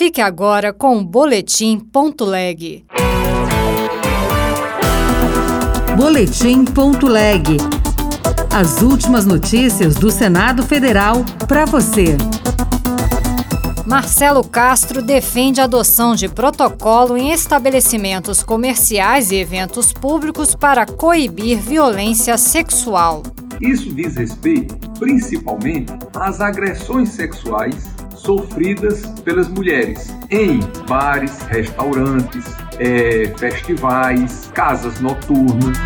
Fique agora com o Boletim Ponto Leg. Boletim Ponto Leg. As últimas notícias do Senado Federal para você. Marcelo Castro defende a adoção de protocolo em estabelecimentos comerciais e eventos públicos para coibir violência sexual. Isso diz respeito, principalmente, às agressões sexuais sofridas pelas mulheres em bares, restaurantes, é, festivais, casas noturnas.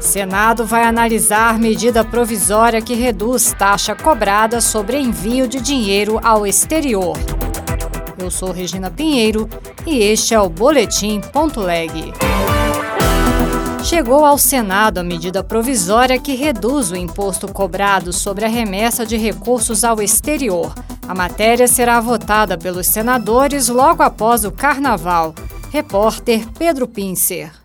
Senado vai analisar medida provisória que reduz taxa cobrada sobre envio de dinheiro ao exterior. Eu sou Regina Pinheiro e este é o Boletim Ponto Leg. Chegou ao Senado a medida provisória que reduz o imposto cobrado sobre a remessa de recursos ao exterior. A matéria será votada pelos senadores logo após o Carnaval. Repórter Pedro Pincer.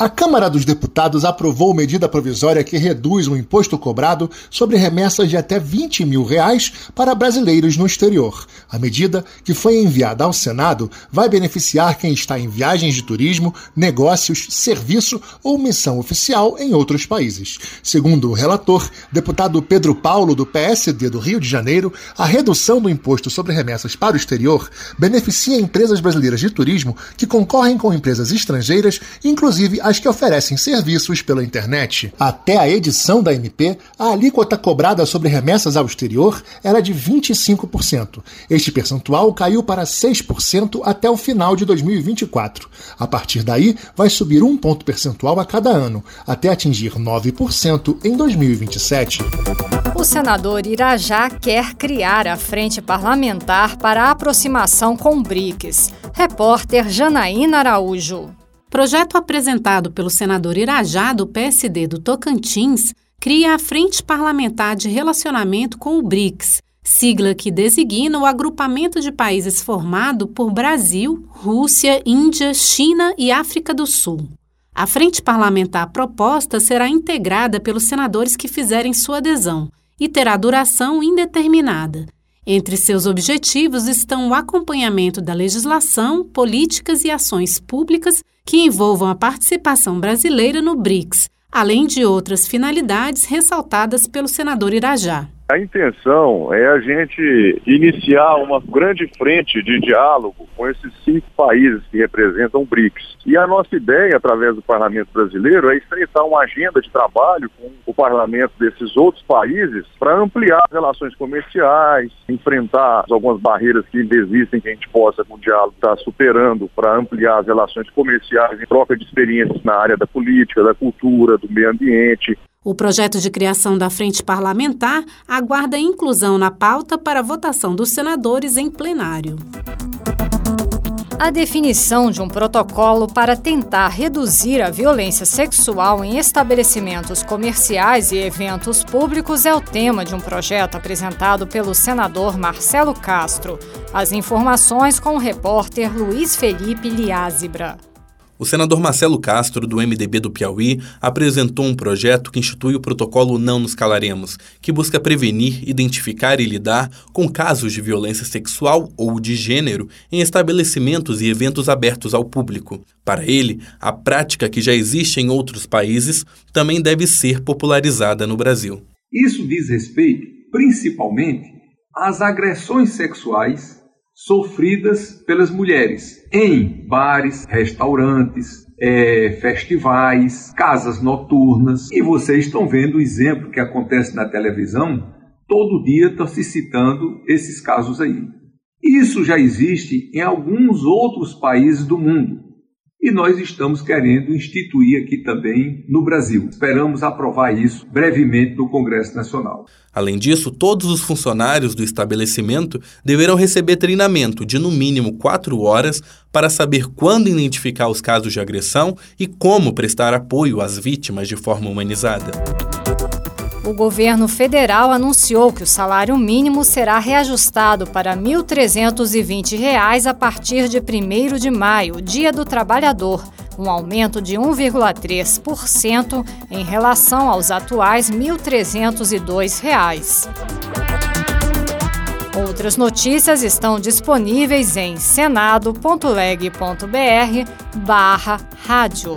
A Câmara dos Deputados aprovou medida provisória que reduz o imposto cobrado sobre remessas de até 20 mil reais para brasileiros no exterior. A medida, que foi enviada ao Senado, vai beneficiar quem está em viagens de turismo, negócios, serviço ou missão oficial em outros países. Segundo o relator, deputado Pedro Paulo, do PSD do Rio de Janeiro, a redução do imposto sobre remessas para o exterior beneficia empresas brasileiras de turismo que concorrem com empresas estrangeiras, inclusive as que oferecem serviços pela internet. Até a edição da MP, a alíquota cobrada sobre remessas ao exterior era de 25%. Este percentual caiu para 6% até o final de 2024. A partir daí, vai subir um ponto percentual a cada ano, até atingir 9% em 2027. O senador Irajá quer criar a Frente Parlamentar para a aproximação com o BRICS. Repórter Janaína Araújo. Projeto apresentado pelo senador Irajá, do PSD do Tocantins, cria a Frente Parlamentar de Relacionamento com o BRICS, sigla que designa o agrupamento de países formado por Brasil, Rússia, Índia, China e África do Sul. A frente parlamentar proposta será integrada pelos senadores que fizerem sua adesão e terá duração indeterminada. Entre seus objetivos estão o acompanhamento da legislação, políticas e ações públicas que envolvam a participação brasileira no BRICS, além de outras finalidades ressaltadas pelo senador Irajá. A intenção é a gente iniciar uma grande frente de diálogo com esses cinco países que representam o BRICS. E a nossa ideia, através do Parlamento Brasileiro, é estreitar uma agenda de trabalho com o parlamento desses outros países para ampliar as relações comerciais, enfrentar algumas barreiras que ainda existem que a gente possa, com o diálogo, estar tá superando para ampliar as relações comerciais em troca de experiências na área da política, da cultura, do meio ambiente, o projeto de criação da Frente Parlamentar aguarda inclusão na pauta para votação dos senadores em plenário. A definição de um protocolo para tentar reduzir a violência sexual em estabelecimentos comerciais e eventos públicos é o tema de um projeto apresentado pelo senador Marcelo Castro. As informações com o repórter Luiz Felipe Liázebra. O senador Marcelo Castro, do MDB do Piauí, apresentou um projeto que institui o protocolo Não Nos Calaremos, que busca prevenir, identificar e lidar com casos de violência sexual ou de gênero em estabelecimentos e eventos abertos ao público. Para ele, a prática que já existe em outros países também deve ser popularizada no Brasil. Isso diz respeito, principalmente, às agressões sexuais sofridas pelas mulheres em bares, restaurantes, é, festivais, casas noturnas. E vocês estão vendo o exemplo que acontece na televisão. Todo dia está se citando esses casos aí. Isso já existe em alguns outros países do mundo e nós estamos querendo instituir aqui também no Brasil. Esperamos aprovar isso brevemente no Congresso Nacional. Além disso, todos os funcionários do estabelecimento deverão receber treinamento de no mínimo quatro horas para saber quando identificar os casos de agressão e como prestar apoio às vítimas de forma humanizada. O governo federal anunciou que o salário mínimo será reajustado para R$ 1.320 a partir de 1 de maio, Dia do Trabalhador, um aumento de 1,3% em relação aos atuais R$ 1.302. Outras notícias estão disponíveis em senado.leg.br barra rádio.